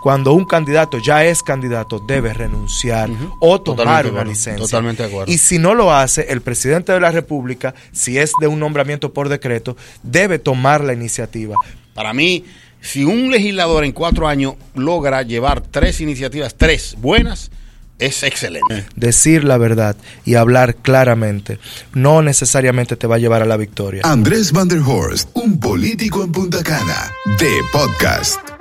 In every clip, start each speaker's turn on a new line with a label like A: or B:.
A: Cuando un candidato ya es candidato, debe renunciar o tomar una licencia.
B: Totalmente de acuerdo.
A: Y si no lo hace, el presidente de la República, si es de un nombramiento por decreto, debe tomar la iniciativa.
B: Para mí, si un legislador en cuatro años logra llevar tres iniciativas, tres buenas, es excelente.
A: Decir la verdad y hablar claramente no necesariamente te va a llevar a la victoria.
C: Andrés Van der Horst, un político en Punta Cana, de podcast.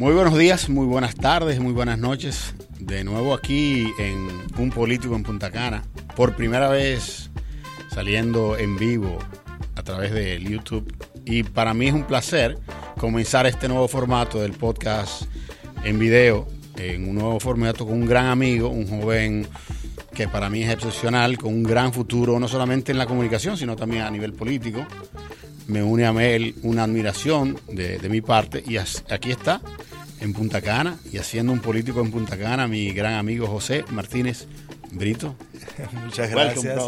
B: Muy buenos días, muy buenas tardes, muy buenas noches. De nuevo aquí en Un Político en Punta Cana. Por primera vez saliendo en vivo a través de YouTube. Y para mí es un placer comenzar este nuevo formato del podcast en video, en un nuevo formato con un gran amigo, un joven que para mí es excepcional, con un gran futuro, no solamente en la comunicación, sino también a nivel político. Me une a él una admiración de, de mi parte y aquí está, en Punta Cana, y haciendo un político en Punta Cana, mi gran amigo José Martínez Brito.
A: Muchas gracias.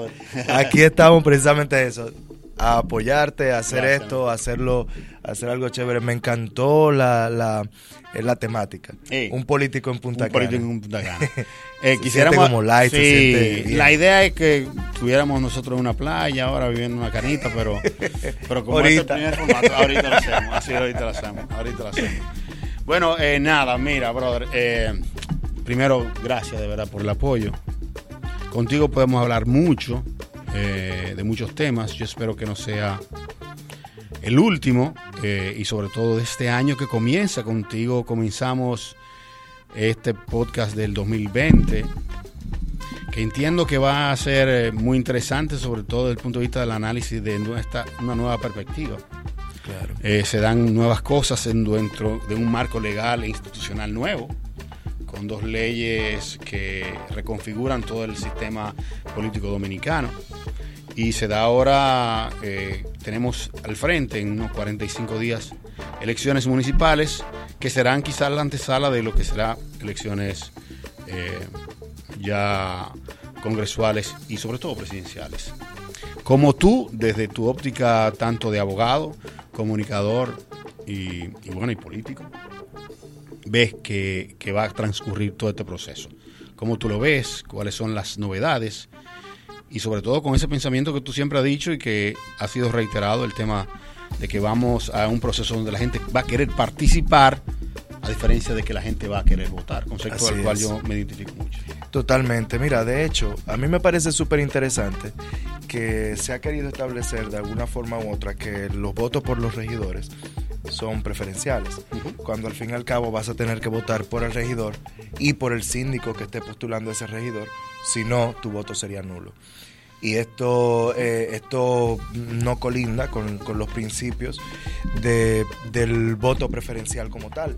A: Aquí estamos precisamente eso a apoyarte, a hacer esto, a hacerlo, a hacer algo chévere. Me encantó la, la, la temática. un político en Punta
B: un Político en Punta Cana. eh, quisiéramos, como light, sí, la idea es que tuviéramos nosotros una playa ahora viviendo una canita, pero, pero como este ahorita. primer formato, ahorita lo hacemos. Así ahorita lo hacemos. Ahorita lo hacemos. Bueno, eh, nada, mira, brother. Eh, primero, gracias de verdad por el apoyo. Contigo podemos hablar mucho eh, de muchos temas. Yo espero que no sea el último eh, y sobre todo de este año que comienza contigo. Comenzamos este podcast del 2020 que entiendo que va a ser eh, muy interesante, sobre todo desde el punto de vista del análisis de nuestra, una nueva perspectiva. Se dan nuevas cosas dentro de un marco legal e institucional nuevo con dos leyes que reconfiguran todo el sistema político dominicano. Y se da ahora, eh, tenemos al frente en unos 45 días elecciones municipales que serán quizás la antesala de lo que será elecciones eh, ya congresuales y sobre todo presidenciales. Como tú, desde tu óptica tanto de abogado, comunicador y, y bueno, y político, ves que, va a transcurrir todo este proceso? ¿Cómo tú lo ves? ¿Cuáles son las novedades? Y sobre todo con ese pensamiento que tú siempre has dicho y que ha sido reiterado, el tema de que vamos a un proceso donde la gente va a querer participar, a diferencia de que la gente va a querer votar, concepto al cual yo me identifico mucho.
A: Totalmente. Mira, de hecho, a mí me parece súper interesante que se ha querido establecer de alguna forma u otra que los votos por los regidores son preferenciales, cuando al fin y al cabo vas a tener que votar por el regidor y por el síndico que esté postulando ese regidor, si no, tu voto sería nulo. Y esto, eh, esto no colinda con, los principios de, del voto preferencial como tal.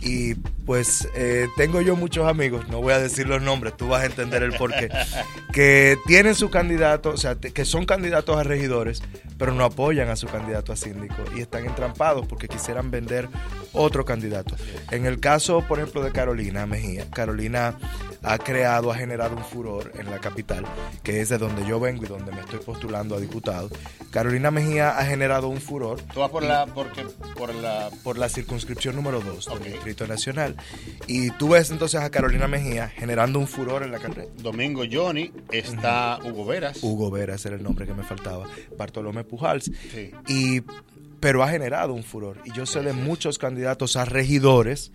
A: Y pues eh, tengo yo muchos amigos, no voy a decir los nombres, tú vas a entender el porqué, que tienen su candidato, o sea, que son candidatos a regidores, pero no apoyan a su candidato a síndico y están entrampados porque quisieran vender otro candidato. En el caso, por ejemplo, de Carolina Mejía, Carolina ha creado, ha generado un furor en la capital, que es de donde yo vengo y donde me estoy postulando a diputado. Carolina Mejía ha generado un furor.
B: ¿Tú vas por la, porque, por la...
A: Por la circunscripción número 2 del Distrito Nacional. Y tú ves entonces a Carolina Mejía generando un furor en la carrera.
B: Domingo Johnny, está Hugo Veras.
A: Hugo Veras era el nombre que me faltaba. Bartolomé Pujals. Y, pero ha generado un furor. Y yo sé de muchos candidatos a regidores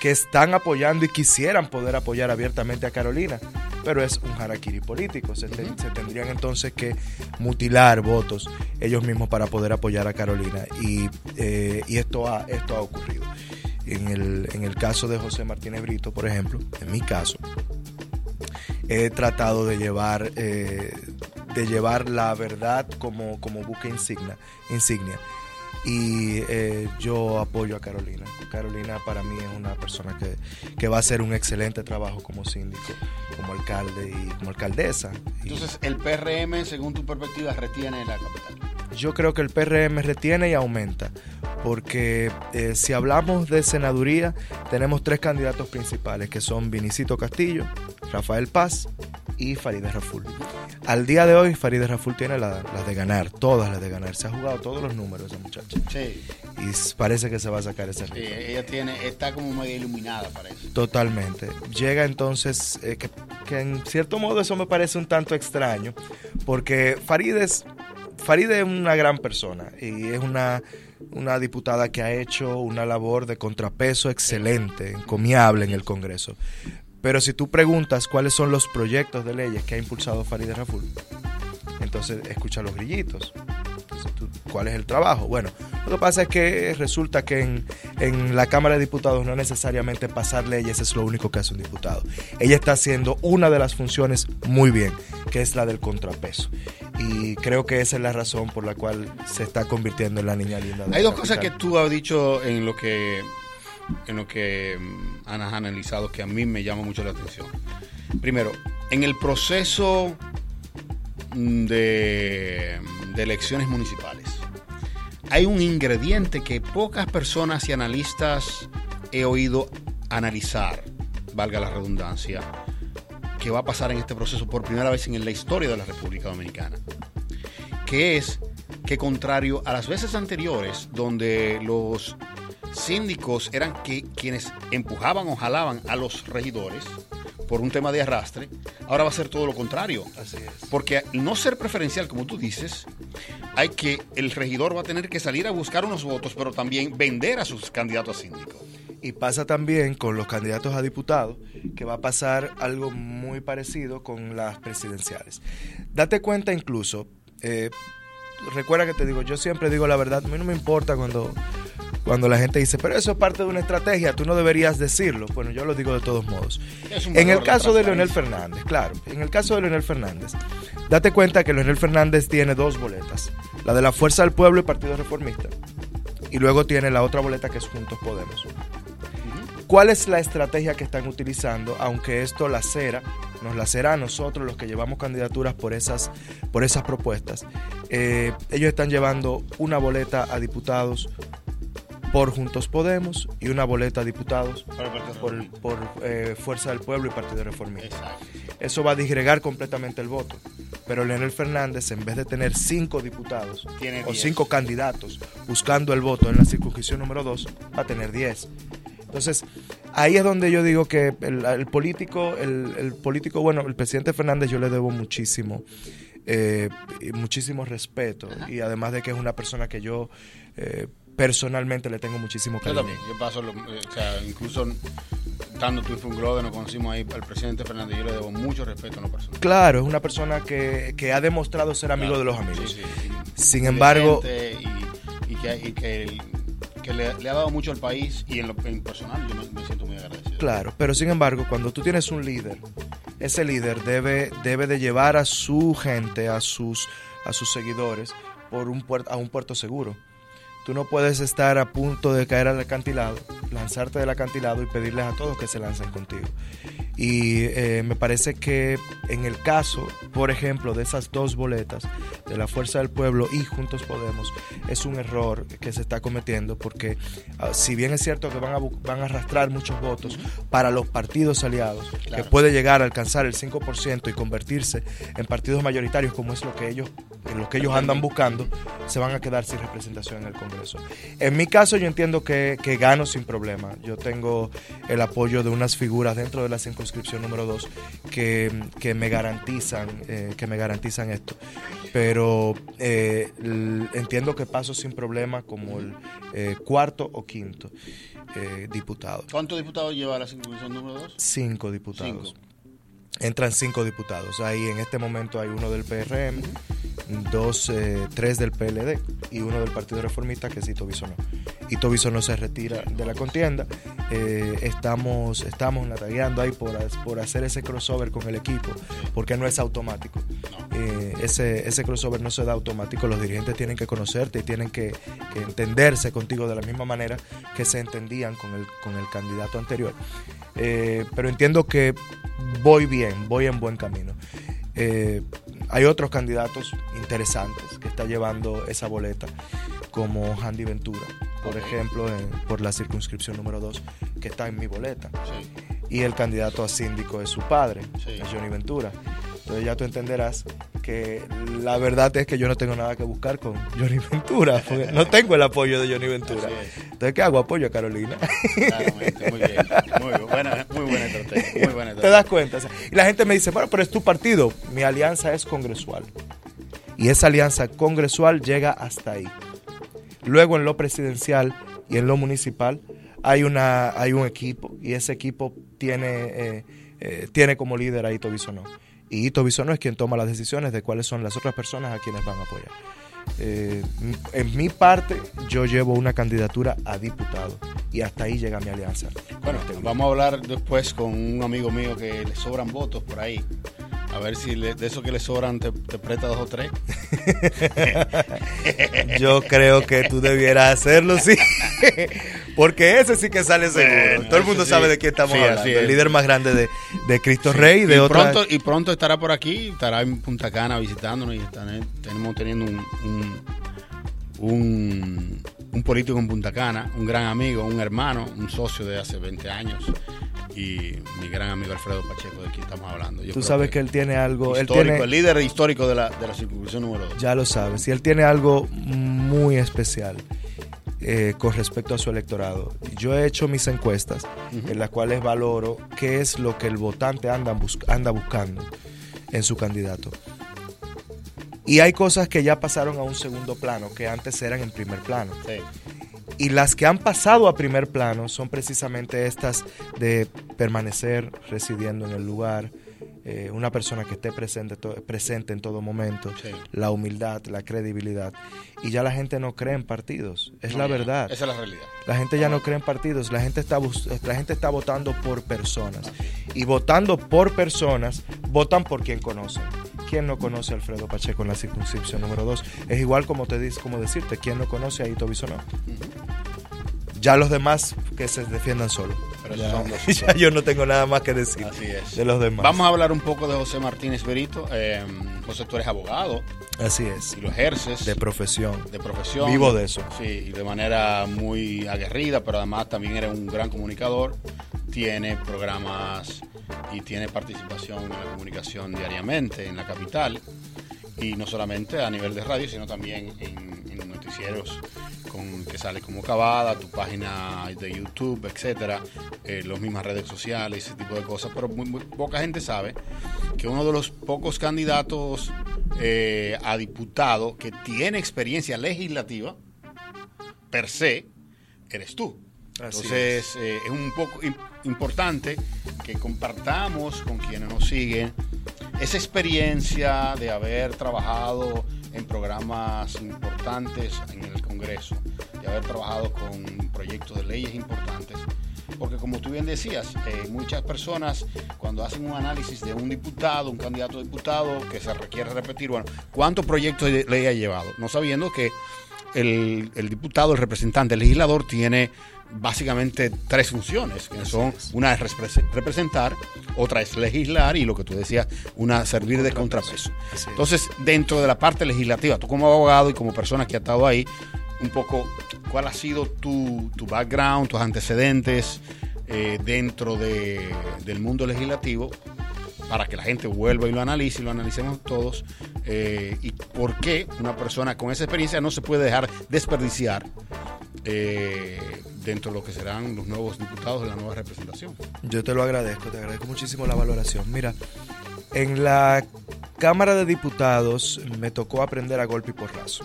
A: que están apoyando y quisieran poder apoyar abiertamente a Carolina, pero es un harakiri político. Se, tendrían entonces que mutilar votos ellos mismos para poder apoyar a Carolina. Y, eh, esto, ha, esto ha ocurrido. En el, en el caso de José Martínez Brito, por ejemplo, en mi caso, he tratado de llevar, eh, de llevar la verdad como, como buque insignia, insignia y eh, yo apoyo a Carolina. Carolina para mí es una persona que, va a hacer un excelente trabajo como síndico, como alcalde y como alcaldesa.
B: Entonces, ¿el PRM, según tu perspectiva, retiene la capital?
A: Yo creo que el PRM retiene y aumenta, porque eh, si hablamos de senaduría, tenemos tres candidatos principales, que son Vinicito Castillo, Rafael Paz y Farideh Raful. Al día de hoy, Farideh Raful tiene las de ganar, todas las de ganar. Se ha jugado todos los números esa muchacha. y parece que se va a sacar ese
B: sí, ella tiene, está como medio iluminada, parece.
A: Totalmente. Llega entonces, eh, que, en cierto modo eso me parece un tanto extraño, porque Farideh es, Farideh es una gran persona y es una, una diputada que ha hecho una labor de contrapeso excelente, encomiable en el Congreso. Pero si tú preguntas cuáles son los proyectos de leyes que ha impulsado Farideh Raful, entonces escucha los grillitos. ¿Cuál es el trabajo? Bueno, lo que pasa es que resulta que en, en, la Cámara de Diputados no necesariamente pasar leyes es lo único que hace un diputado. Ella está haciendo una de las funciones muy bien, que es la del contrapeso. Y creo que esa es la razón por la cual se está convirtiendo en la niña linda.
B: Hay dos cosas que tú has dicho en lo que en lo que mm, has analizado que a mí me llama mucho la atención. Primero, en el proceso mm, de, de elecciones municipales, hay un ingrediente que pocas personas y analistas he oído analizar, valga la redundancia, que va a pasar en este proceso por primera vez en la historia de la República Dominicana, que es que contrario a las veces anteriores donde los síndicos eran que, quienes empujaban o jalaban a los regidores por un tema de arrastre, ahora va a ser todo lo contrario.
A: Así es.
B: Porque al no ser preferencial, como tú dices, hay que, el regidor va a tener que salir a buscar unos votos, pero también vender a sus candidatos a síndico.
A: Y pasa también con los candidatos a diputados, que va a pasar algo muy parecido con las presidenciales. Date cuenta incluso, eh, recuerda que te digo, yo siempre digo la verdad, a mí no me importa cuando cuando la gente dice, pero eso es parte de una estrategia, tú no deberías decirlo. Bueno, yo lo digo de todos modos. En el caso de Leonel Fernández, claro, en el caso de Leonel Fernández, date cuenta que Leonel Fernández tiene dos boletas, la de la Fuerza del Pueblo y Partido Reformista, y luego tiene la otra boleta que es Juntos Podemos. ¿Cuál es la estrategia que están utilizando? Aunque esto la cera, nos la será a nosotros los que llevamos candidaturas por esas, por esas propuestas. Eh, ellos están llevando una boleta a diputados, por Juntos Podemos y una boleta a diputados por, eh, Fuerza del Pueblo y Partido Reformista. Eso va a disgregar completamente el voto. Pero Leonel Fernández, en vez de tener cinco diputados o cinco candidatos buscando el voto en la circunscripción número dos, va a tener diez. Entonces, ahí es donde yo digo que el, político, el, político, bueno, el presidente Fernández yo le debo muchísimo, eh, muchísimo respeto y además de que es una persona que yo eh, personalmente le tengo muchísimo cariño.
B: Yo también, yo paso, eh, o sea, incluso estando tú y Globe, nos conocimos ahí al presidente Fernández, yo le debo mucho respeto a la persona.
A: Claro, es una persona que, que ha demostrado ser amigo de los amigos. Sin embargo...
B: Y, que, que, le, ha dado mucho al país y en lo personal yo me, siento muy agradecido.
A: Claro, pero sin embargo, cuando tú tienes un líder, ese líder debe, debe de llevar a su gente, a sus, a sus seguidores, por un a un puerto seguro. Tú no puedes estar a punto de caer al acantilado, lanzarte del acantilado y pedirles a todos que se lancen contigo. Y eh, me parece que en el caso, por ejemplo, de esas dos boletas, de la Fuerza del Pueblo y Juntos Podemos, es un error que se está cometiendo porque ah, si bien es cierto que van a, van a arrastrar muchos votos para los partidos aliados, que puede llegar a alcanzar el 5% y convertirse en partidos mayoritarios como es lo que ellos, en lo que ellos andan buscando, se van a quedar sin representación en el Congreso. En mi caso yo entiendo que, que gano sin problema. Yo tengo el apoyo de unas figuras dentro de la circunscripción inscripción número 2 que, me garantizan eh, que me garantizan esto. Pero eh, entiendo que paso sin problema como el eh, cuarto o quinto diputado.
B: ¿cuántos diputados lleva la circunscripción número 2?
A: cinco diputados entran cinco diputados ahí en este momento hay uno del PRM dos, eh, tres del PLD y uno del Partido Reformista que es Ito Bisonó. Ito Bisonó se retira de la contienda. Eh, estamos, estamos natagueando ahí por, por hacer ese crossover con el equipo, porque no es automático. Eh, ese, ese crossover no se da automático. Los dirigentes tienen que conocerte y tienen que, entenderse contigo de la misma manera que se entendían con el, con el candidato anterior. pero entiendo que voy bien, voy en buen camino. Hay otros candidatos interesantes que está llevando esa boleta, como Handy Ventura, por ejemplo, por la circunscripción número 2, que está en mi boleta. Y el candidato a síndico es su padre, Johnny Ventura. Entonces ya tú entenderás que la verdad es que yo no tengo nada que buscar con Johnny Ventura, porque no tengo el apoyo de Johnny Ventura. Entonces, ¿qué hago? Apoyo a Carolina.
B: Claramente, muy bien. Muy buena, muy buena estrategia. Muy buena
A: ¿Te das cuenta? y la gente me dice, bueno, pero es tu partido. Mi alianza es congresual. Y esa alianza congresual llega hasta ahí. Luego en lo presidencial y en lo municipal hay, una, hay un equipo y ese equipo tiene, eh, eh, tiene como líder a Ito Bisonó. Y Ito Bisonó es quien toma las decisiones de cuáles son las otras personas a quienes van a apoyar. Eh, en mi parte, yo llevo una candidatura a diputado y hasta ahí llega mi alianza.
B: Bueno, vamos a hablar después con un amigo mío que le sobran votos por ahí. A ver si de eso que le sobran te, presta dos o tres.
A: Yo creo que tú debieras hacerlo, sí. Porque ese sí que sale seguro. Todo el mundo sabe de quién estamos hablando. El líder más grande de, Cristo Rey. De
B: y, pronto, y pronto estará por aquí, estará en Punta Cana visitándonos y tenemos teniendo un, un, un político en Punta Cana, un gran amigo, un hermano, un socio de hace 20 años y mi gran amigo Alfredo Pacheco, de quien estamos hablando.
A: Tú sabes que, él tiene algo.
B: Histórico, el líder histórico de la, de la circunscripción número 2.
A: Ya lo sabes. Y él tiene algo muy especial. Eh, con respecto a su electorado. Yo he hecho mis encuestas en las cuales valoro qué es lo que el votante anda, anda buscando en su candidato. Y hay cosas que ya pasaron a un segundo plano, que antes eran en primer plano. Sí. Y las que han pasado a primer plano son precisamente estas de permanecer residiendo en el lugar, eh, una persona que esté presente, presente en todo momento, la humildad, la credibilidad. Y ya la gente no cree en partidos, es la verdad.
B: Esa es la realidad.
A: La gente ya no cree en partidos, la gente está, la gente está votando por personas. Y votando por personas, votan por quien conocen. ¿Quién no conoce a Alfredo Pacheco en la circunscripción número 2? Es igual como te dice, como decirte, ¿quién no conoce a Ito Bisonó? Ya los demás que se defiendan solos. Pero ya, yo no tengo nada más que decir de los demás.
B: Vamos a hablar un poco de José Martínez Berito. Eh, José, tú eres abogado.
A: Así es.
B: Y lo ejerces.
A: De profesión.
B: De profesión.
A: Vivo de eso.
B: Sí, y de manera muy aguerrida, pero además también eres un gran comunicador. Tiene programas y tiene participación en la comunicación diariamente en la capital y no solamente a nivel de radio, sino también en, noticieros con, que sale como Cavada, tu página de YouTube, etcétera, eh, las mismas redes sociales, ese tipo de cosas. Pero muy, poca gente sabe que uno de los pocos candidatos eh, a diputado que tiene experiencia legislativa, per se, eres tú. Entonces eh, es. un poco importante que compartamos con quienes nos siguen esa experiencia de haber trabajado en programas importantes en el Congreso, de haber trabajado con proyectos de leyes importantes, porque como tú bien decías, eh, muchas personas cuando hacen un análisis de un diputado, un candidato a diputado, que se requiere repetir, bueno, ¿cuántos proyectos de ley ha llevado? No sabiendo que el, el diputado, el representante, el legislador tiene básicamente tres funciones, que son una es representar, otra es legislar y lo que tú decías, una servir de contrapeso. Entonces, dentro de la parte legislativa, tú como abogado y como persona que ha estado ahí, un poco, ¿cuál ha sido tu, tu background, tus antecedentes eh, dentro de, del mundo legislativo? para que la gente vuelva y lo analice y lo analicemos todos. Eh, y por qué una persona con esa experiencia no se puede dejar desperdiciar eh, dentro de lo que serán los nuevos diputados de la nueva representación.
A: Yo te lo agradezco, te agradezco muchísimo la valoración. Mira, en la Cámara de Diputados me tocó aprender a golpe y porrazo.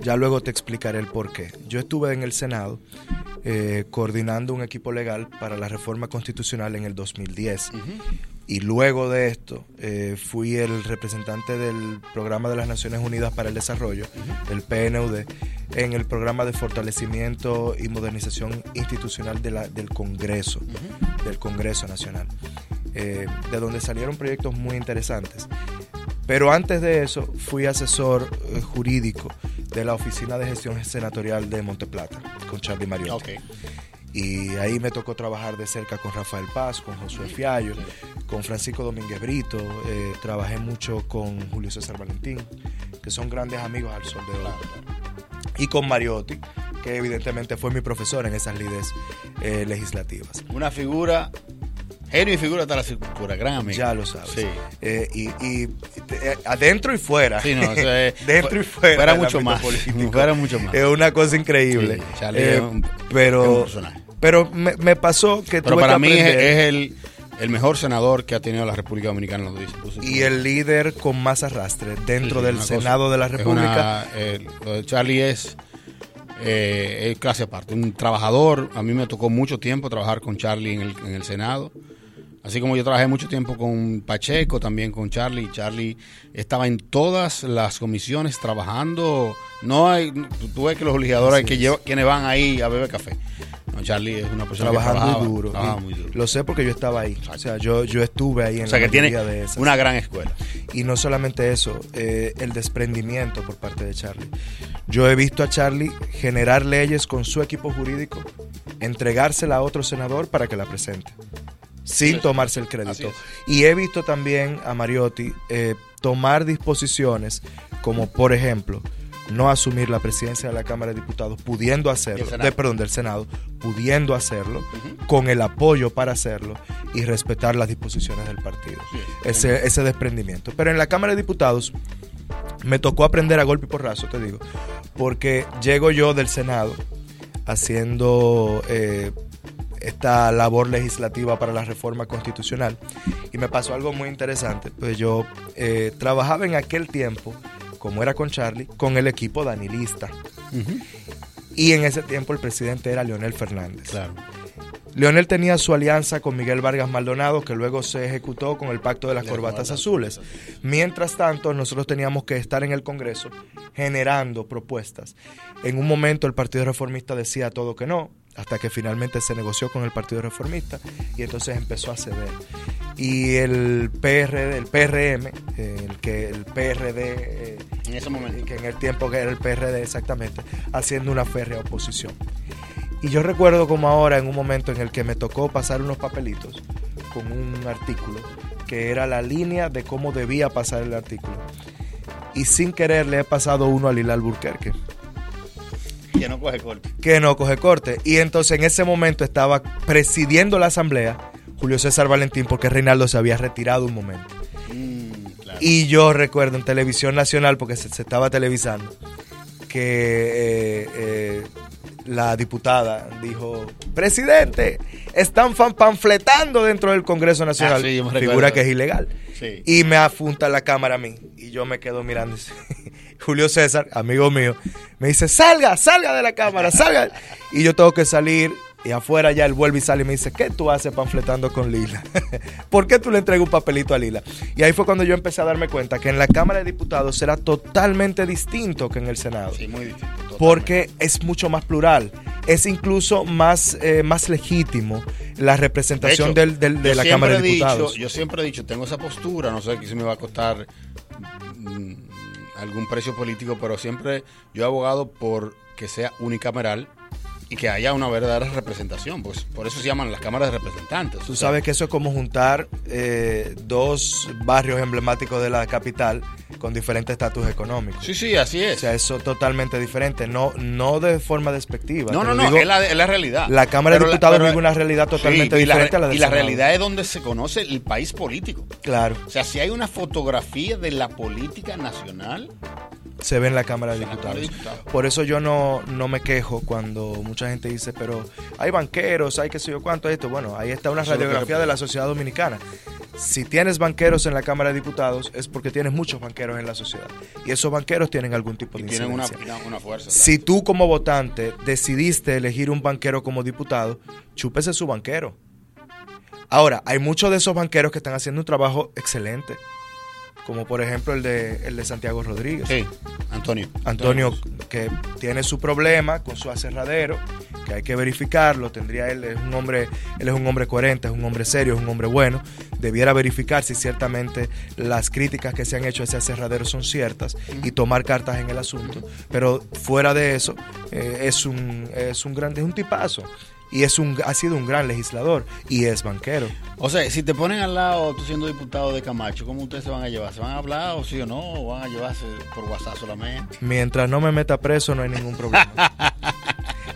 A: Ya luego te explicaré el por qué. Yo estuve en el Senado eh, coordinando un equipo legal para la reforma constitucional en el 2010. Y luego de esto eh, fui el representante del Programa de las Naciones Unidas para el Desarrollo, el PNUD, en el programa de fortalecimiento y modernización institucional de la, del Congreso, del Congreso Nacional, eh, de donde salieron proyectos muy interesantes. Pero antes de eso fui asesor eh, jurídico de la Oficina de Gestión Senatorial de Monteplata, con Charlie Mariotti. Y ahí me tocó trabajar de cerca con Rafael Paz, con Josué Fiallo, con Francisco Domínguez Brito, eh, trabajé mucho con Julio César Valentín, que son grandes amigos al sol de hoy. Y con Mariotti, que evidentemente fue mi profesor en esas lides eh, legislativas.
B: Una figura Genio y figura de la cultura, gran amigo.
A: Ya lo sabes. Sí. Eh, y, y eh, adentro y fuera.
B: Sí, no,
A: Dentro y fuera.
B: Fuera mucho más. Fuera mucho más.
A: Es una cosa increíble. pero, pero me, me, pasó que
B: Pero para mí es, el, el, mejor senador que ha tenido la República Dominicana.
A: y el líder con más arrastre dentro del Senado de la República.
B: lo de Charlie es eh, es clase aparte, un trabajador. A mí me tocó mucho tiempo trabajar con Charlie en el, en el Senado. Así como yo trabajé mucho tiempo con Pacheco, también con Charlie. Charlie estaba en todas las comisiones trabajando. No hay, tú ves que los legisladores que lleva, quienes van ahí a beber café. Charlie es una persona
A: trabajando que duro, muy duro. Lo sé porque yo estaba ahí. O sea, yo, yo estuve ahí en
B: o sea, que tiene una gran escuela.
A: Y no solamente eso, eh, el desprendimiento por parte de Charlie. Yo he visto a Charlie generar leyes con su equipo jurídico, entregársela a otro senador para que la presente, sin tomarse el crédito. Y he visto también a Mariotti eh, tomar disposiciones como, por ejemplo, no asumir la presidencia de la Cámara de Diputados, pudiendo hacerlo, de, perdón, del Senado, pudiendo hacerlo, con el apoyo para hacerlo y respetar las disposiciones del partido. ese, ese desprendimiento. Pero en la Cámara de Diputados me tocó aprender a golpe y porrazo, te digo, porque llego yo del Senado haciendo eh, esta labor legislativa para la reforma constitucional y me pasó algo muy interesante, pues yo eh, trabajaba en aquel tiempo como era con Charlie, con el equipo danilista. Y en ese tiempo el presidente era Leonel Fernández.
B: Claro.
A: Leonel tenía su alianza con Miguel Vargas Maldonado, que luego se ejecutó con el Pacto de las Corbatas Azules. Mientras tanto, nosotros teníamos que estar en el Congreso generando propuestas. En un momento el Partido Reformista decía todo que no, hasta que finalmente se negoció con el Partido Reformista y entonces empezó a ceder. Y el PRD, el PRM, el que el PRD
B: eh, en ese momento
A: que en el tiempo que era el PRD exactamente, haciendo una férrea oposición. Y yo recuerdo como ahora en un momento en el que me tocó pasar unos papelitos con un artículo que era la línea de cómo debía pasar el artículo. Y sin querer le he pasado uno a Lila Alburquerque
B: que no coge corte.
A: Que no coge corte. Y entonces en ese momento estaba presidiendo la asamblea Julio César Valentín porque Reinaldo se había retirado un momento. Mm, y yo recuerdo en televisión nacional, porque se, estaba televisando, que eh, eh, la diputada dijo, presidente, están panfletando dentro del Congreso Nacional. Ah, Figura que es ilegal. Y me apunta la cámara a mí. Y yo me quedo mirando. Julio César, amigo mío, me dice, salga, salga de la cámara, salga. Y yo tengo que salir y afuera ya él vuelve y sale y me dice, ¿qué tú haces panfletando con Lila? ¿Por qué tú le entregas un papelito a Lila? Y ahí fue cuando yo empecé a darme cuenta que en la Cámara de Diputados será totalmente distinto que en el Senado.
B: Sí, muy distinto.
A: Porque es mucho más plural. Es incluso más, eh, más legítimo la representación de, de la Cámara de Diputados.
B: yo siempre he dicho, tengo esa postura, no sé qué se me va a costar mm, algún precio político, pero siempre yo he abogado por que sea unicameral y que haya una verdadera representación, pues por eso se llaman las cámaras de representantes.
A: Tú sabes que eso es como juntar eh, dos barrios emblemáticos de la capital con diferentes estatus económicos.
B: Sí, sí, así es.
A: O sea, eso es totalmente diferente, no, no de forma despectiva.
B: No, no, no, es, la, realidad.
A: La Cámara de Diputados vive una realidad totalmente diferente
B: a
A: la de
B: Y la realidad es donde se conoce el país político.
A: Claro.
B: O sea, si hay una fotografía de la política nacional,
A: se ve en la Cámara de Diputados. Por eso yo no, no me quejo cuando mucha gente dice, pero hay banqueros, hay qué sé yo cuánto esto. Bueno, ahí está una radiografía de la sociedad dominicana. Si tienes banqueros en la Cámara de Diputados es porque tienes muchos banqueros en la sociedad. Y esos banqueros tienen algún tipo de
B: tienen una, fuerza.
A: Si tú como votante decidiste elegir un banquero como diputado, chúpese su banquero. Ahora, hay muchos de esos banqueros que están haciendo un trabajo excelente como por ejemplo el de, el de Santiago Rodríguez.
B: Sí, Antonio.
A: Antonio, que tiene su problema con su aserradero, que hay que verificarlo, tendría él, es un hombre, él es un hombre coherente, es un hombre serio, es un hombre bueno, debiera verificar si ciertamente las críticas que se han hecho a ese aserradero son ciertas y tomar cartas en el asunto, pero fuera de eso, eh, es un, es un grande, es un tipazo y es un, ha sido un gran legislador y es banquero.
B: O sea, si te ponen al lado, tú siendo diputado de Camacho, ¿cómo ustedes se van a llevar? ¿Se van a hablar o sí o no? ¿O van a llevarse por WhatsApp solamente?
A: Mientras no me meta preso, no hay ningún problema.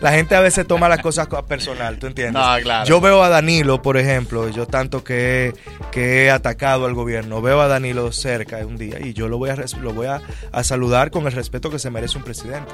A: la gente a veces toma las cosas personal, ¿tú entiendes? Yo veo a Danilo, por ejemplo, yo tanto que, que he atacado al gobierno, veo a Danilo cerca un día y yo lo voy, a, lo voy a, a saludar con el respeto que se merece un presidente.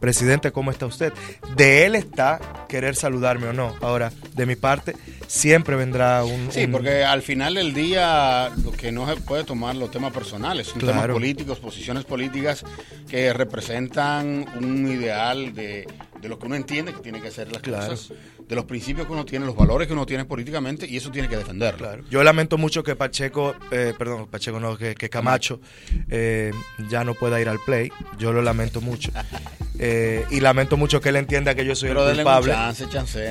A: Presidente, ¿cómo está usted? De él está querer saludarme o no. Ahora, de mi parte, siempre vendrá un...
B: Sí, porque al final del día lo que no se puede tomar los temas personales, son temas políticos, posiciones políticas que representan un ideal de, lo que uno entiende que tiene que ser las cosas de los principios que uno tiene, los valores que uno tiene políticamente y eso tiene que defender.
A: Claro. Yo lamento mucho que Pacheco, eh, perdón, Pacheco no, que, Camacho eh, ya no pueda ir al play. Yo lo lamento mucho. Eh, y lamento mucho que él entienda que yo soy el culpable.
B: Chance,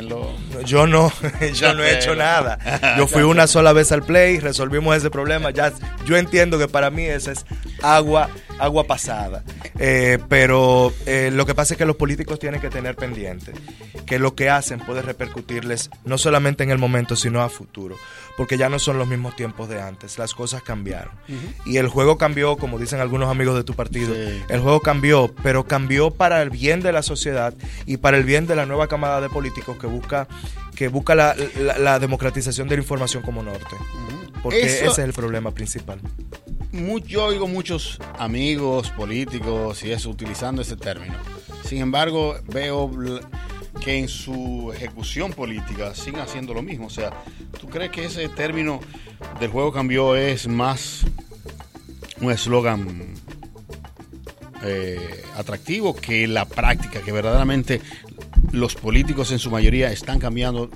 A: yo no, yo no he hecho nada. Yo fui una sola vez al play, resolvimos ese problema. Ya, yo entiendo que para mí esa es agua, agua pasada. pero lo que pasa es que los políticos tienen que tener pendiente que lo que hacen puede repercutirles no solamente en el momento, sino a futuro, porque ya no son los mismos tiempos de antes, las cosas cambiaron. Y el juego cambió, como dicen algunos amigos de tu partido, el juego cambió, pero cambió para el bien de la sociedad y para el bien de la nueva camada de políticos que busca, que busca la, democratización de la información como norte. Porque ese es el problema principal.
B: Yo oigo muchos amigos políticos y eso utilizando ese término. Sin embargo, veo que en su ejecución política siguen haciendo lo mismo. O sea, ¿tú crees que ese término del juego cambió es más un eslogan eh, atractivo que la práctica, que verdaderamente los políticos en su mayoría están cambiando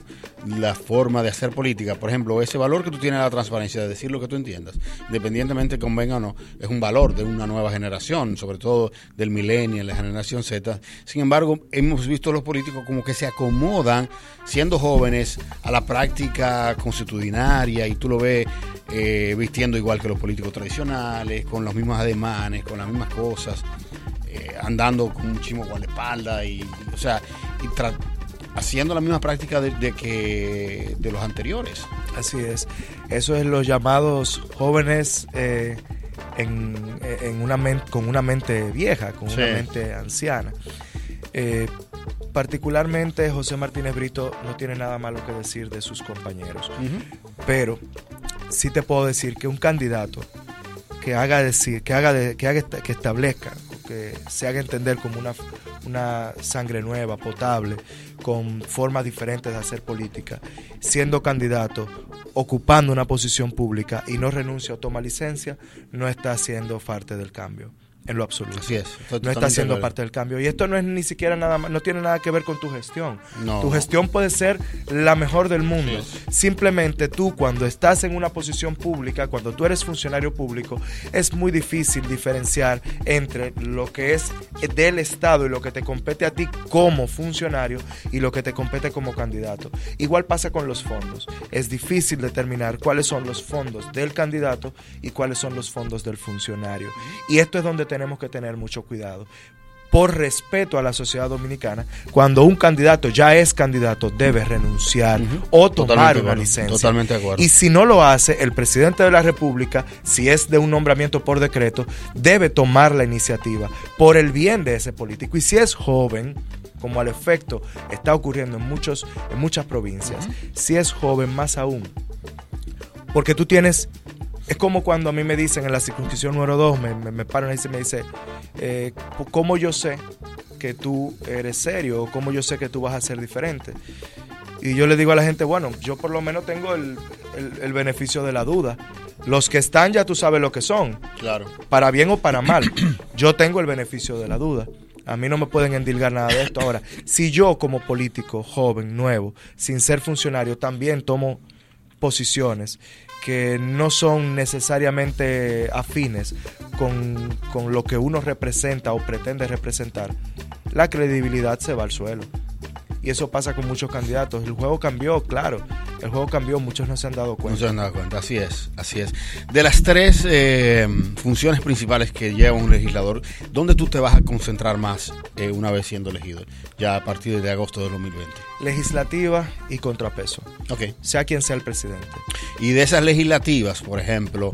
B: la forma de hacer política. Por ejemplo, ese valor que tú tienes la transparencia, de decir lo que tú entiendas, independientemente convenga o no, es un valor de una nueva generación, sobre todo del millennial, la generación Z. Sin embargo, hemos visto a los políticos como que se acomodan, siendo jóvenes, a la práctica constitucionaria y tú lo ves eh, vistiendo igual que los políticos tradicionales, con los mismos ademanes, con las mismas cosas. Eh, andando con un chimo con la espalda y, o sea, y haciendo la misma práctica de, que de los anteriores.
A: Así es. Eso es los llamados jóvenes eh, en, una con una mente vieja, con una mente anciana. Eh, particularmente José Martínez Brito no tiene nada malo que decir de sus compañeros, pero sí te puedo decir que un candidato que haga decir, que haga, que haga que establezca, que se haga entender como una, una sangre nueva, potable, con formas diferentes de hacer política, siendo candidato, ocupando una posición pública y no renuncia o toma licencia, no está haciendo parte del cambio en lo absoluto.
B: Así es.
A: No está siendo parte del cambio. Y esto no es ni siquiera nada más, no tiene nada que ver con tu gestión. Tu gestión puede ser la mejor del mundo. Simplemente tú cuando estás en una posición pública, cuando tú eres funcionario público, es muy difícil diferenciar entre lo que es del Estado y lo que te compete a ti como funcionario y lo que te compete como candidato. Igual pasa con los fondos. Es difícil determinar cuáles son los fondos del candidato y cuáles son los fondos del funcionario. Y esto es donde tenemos tenemos que tener mucho cuidado. Por respeto a la sociedad dominicana, cuando un candidato ya es candidato, debe renunciar o tomar una licencia.
B: Totalmente de acuerdo.
A: Y si no lo hace, el presidente de la República, si es de un nombramiento por decreto, debe tomar la iniciativa por el bien de ese político. Y si es joven, como al efecto está ocurriendo en, muchos, en muchas provincias, si es joven más aún, porque tú tienes es como cuando a mí me dicen en la circunscripción número 2, me, me, me paran y me dice, eh, ¿cómo yo sé que tú eres serio? ¿O cómo yo sé que tú vas a ser diferente? Y yo le digo a la gente, bueno, yo por lo menos tengo el, beneficio de la duda. Los que están ya tú sabes lo que son.
B: Claro.
A: Para bien o para mal. Yo tengo el beneficio de la duda. A mí no me pueden endilgar nada de esto. Ahora, si yo como político joven, nuevo, sin ser funcionario, también tomo posiciones que no son necesariamente afines con, con, lo que uno representa o pretende representar, la credibilidad se va al suelo. Y eso pasa con muchos candidatos. El juego cambió, claro. El juego cambió, muchos no se han dado cuenta.
B: No se han dado cuenta, así es, así es. De las tres eh, funciones principales que lleva un legislador, ¿dónde tú te vas a concentrar más eh, una vez siendo elegido? Ya a partir de agosto de 2020.
A: Legislativa y contrapeso.
B: Ok.
A: Sea quien sea el presidente.
B: Y de esas legislativas, por ejemplo,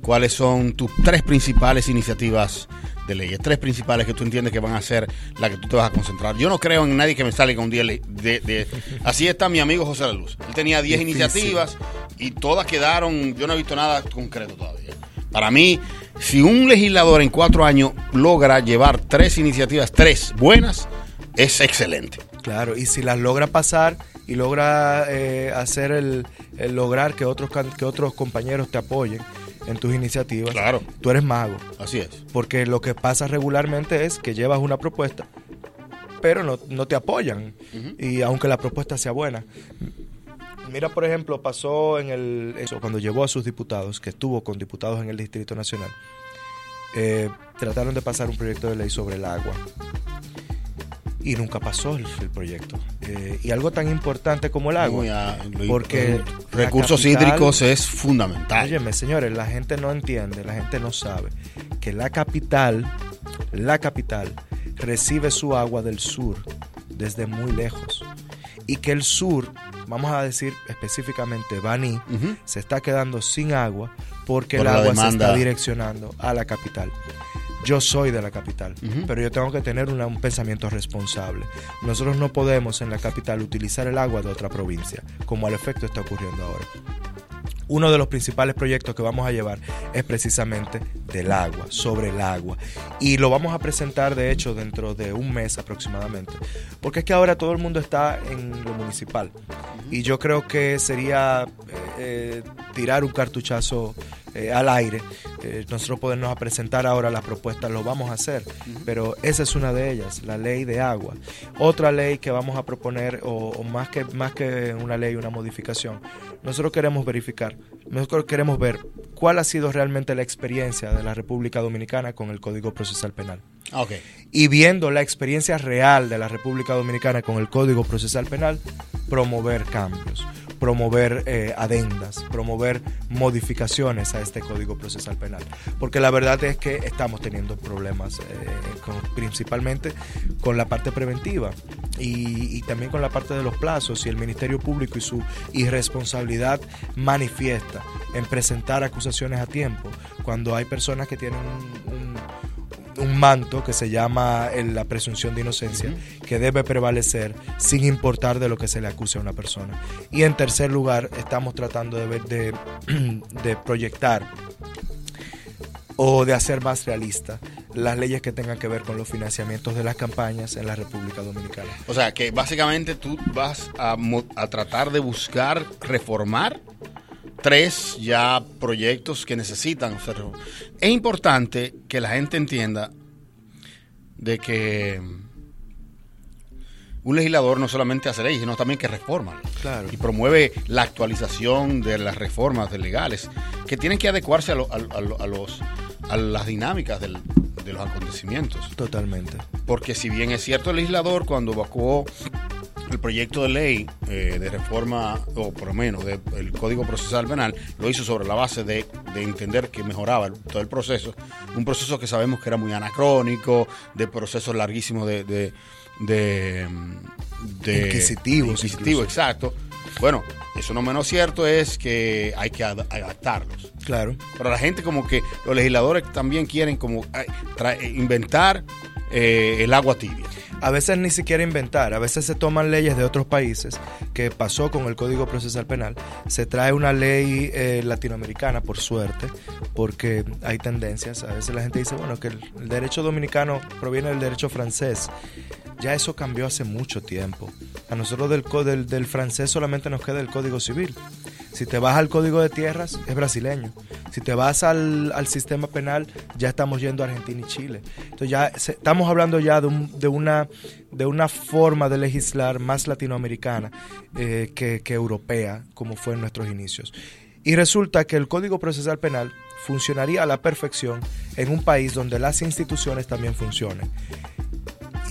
B: ¿cuáles son tus tres principales iniciativas de leyes, tres principales que tú entiendes que van a ser las que tú te vas a concentrar. Yo no creo en nadie que me salga un día de, de, Así está mi amigo José La Luz. Él tenía 10 iniciativas y todas quedaron, yo no he visto nada concreto todavía. Para mí, si un legislador en cuatro años logra llevar tres iniciativas, tres buenas, es excelente.
A: Claro, y si las logra pasar y logra eh, hacer el, el, lograr que otros, que otros compañeros te apoyen en tus iniciativas,
B: claro.
A: tú eres mago.
B: Así es.
A: Porque lo que pasa regularmente es que llevas una propuesta, pero no, no te apoyan. Y aunque la propuesta sea buena. Mira, por ejemplo, pasó en el eso, cuando llevó a sus diputados, que estuvo con diputados en el Distrito Nacional, eh, trataron de pasar un proyecto de ley sobre el agua y nunca pasó el, proyecto. Eh, y algo tan importante como el agua. porque
B: recursos hídricos es fundamental.
A: Óyeme, señores, la gente no entiende, la gente no sabe que la capital, la capital, recibe su agua del sur, desde muy lejos. Y que el sur, vamos a decir específicamente Bani, se está quedando sin agua porque el agua se está direccionando a la capital yo soy de la capital, pero yo tengo que tener un pensamiento responsable. Nosotros no podemos en la capital utilizar el agua de otra provincia, como al efecto está ocurriendo ahora. Uno de los principales proyectos que vamos a llevar es precisamente del agua, sobre el agua. Y lo vamos a presentar, de hecho, dentro de un mes aproximadamente. Porque es que ahora todo el mundo está en lo municipal. Y yo creo que sería eh, eh, tirar un cartuchazo eh, al aire. Eh, nosotros podernos presentar ahora las propuestas, lo vamos a hacer, pero esa es una de ellas, la ley de agua. Otra ley que vamos a proponer, o, más, que, más que una ley, una modificación, nosotros queremos verificar, nosotros queremos ver cuál ha sido realmente la experiencia de la República Dominicana con el Código Procesal Penal.
B: Okay.
A: Y viendo la experiencia real de la República Dominicana con el Código Procesal Penal, promover cambios promover eh, adendas, promover modificaciones a este Código Procesal Penal. Porque la verdad es que estamos teniendo problemas, eh, principalmente con la parte preventiva y, también con la parte de los plazos y el Ministerio Público y su irresponsabilidad manifiesta en presentar acusaciones a tiempo cuando hay personas que tienen un un manto que se llama la presunción de inocencia, que debe prevalecer sin importar de lo que se le acuse a una persona. Y en tercer lugar, estamos tratando de, ver, de, de proyectar o de hacer más realista las leyes que tengan que ver con los financiamientos de las campañas en la República Dominicana.
B: O sea, que básicamente tú vas a, a tratar de buscar reformar tres ya proyectos que necesitan ser. Es importante que la gente entienda de que un legislador no solamente hace leyes, sino también que reforma.
A: Claro.
B: Y promueve la actualización de las reformas legales que tienen que adecuarse a, a, los, a las dinámicas de los acontecimientos.
A: Totalmente.
B: Porque si bien es cierto el legislador cuando evacuó el proyecto de ley eh, de reforma, o por lo menos del Código Procesal Penal, lo hizo sobre la base de, entender que mejoraba todo el proceso. Un proceso que sabemos que era muy anacrónico, de procesos larguísimos de... de, de,
A: de.
B: Inquisitivo, exacto. Bueno, eso no menos cierto es que hay que adaptarlos.
A: Claro.
B: Pero la gente como que los legisladores también quieren como inventar eh, el agua tibia.
A: A veces ni siquiera inventar, a veces se toman leyes de otros países, que pasó con el Código Procesal Penal, se trae una ley eh, latinoamericana, por suerte, porque hay tendencias, a veces la gente dice, bueno, que el, derecho dominicano proviene del derecho francés, ya eso cambió hace mucho tiempo. A nosotros del, del, del francés solamente nos queda el Código Civil. Si te vas al Código de Tierras, es brasileño. Si te vas al, sistema penal, ya estamos yendo a Argentina y Chile. Entonces ya estamos hablando ya de, de, una, de una forma de legislar más latinoamericana eh, que, que europea, como fue en nuestros inicios. Y resulta que el Código Procesal Penal funcionaría a la perfección en un país donde las instituciones también funcionen.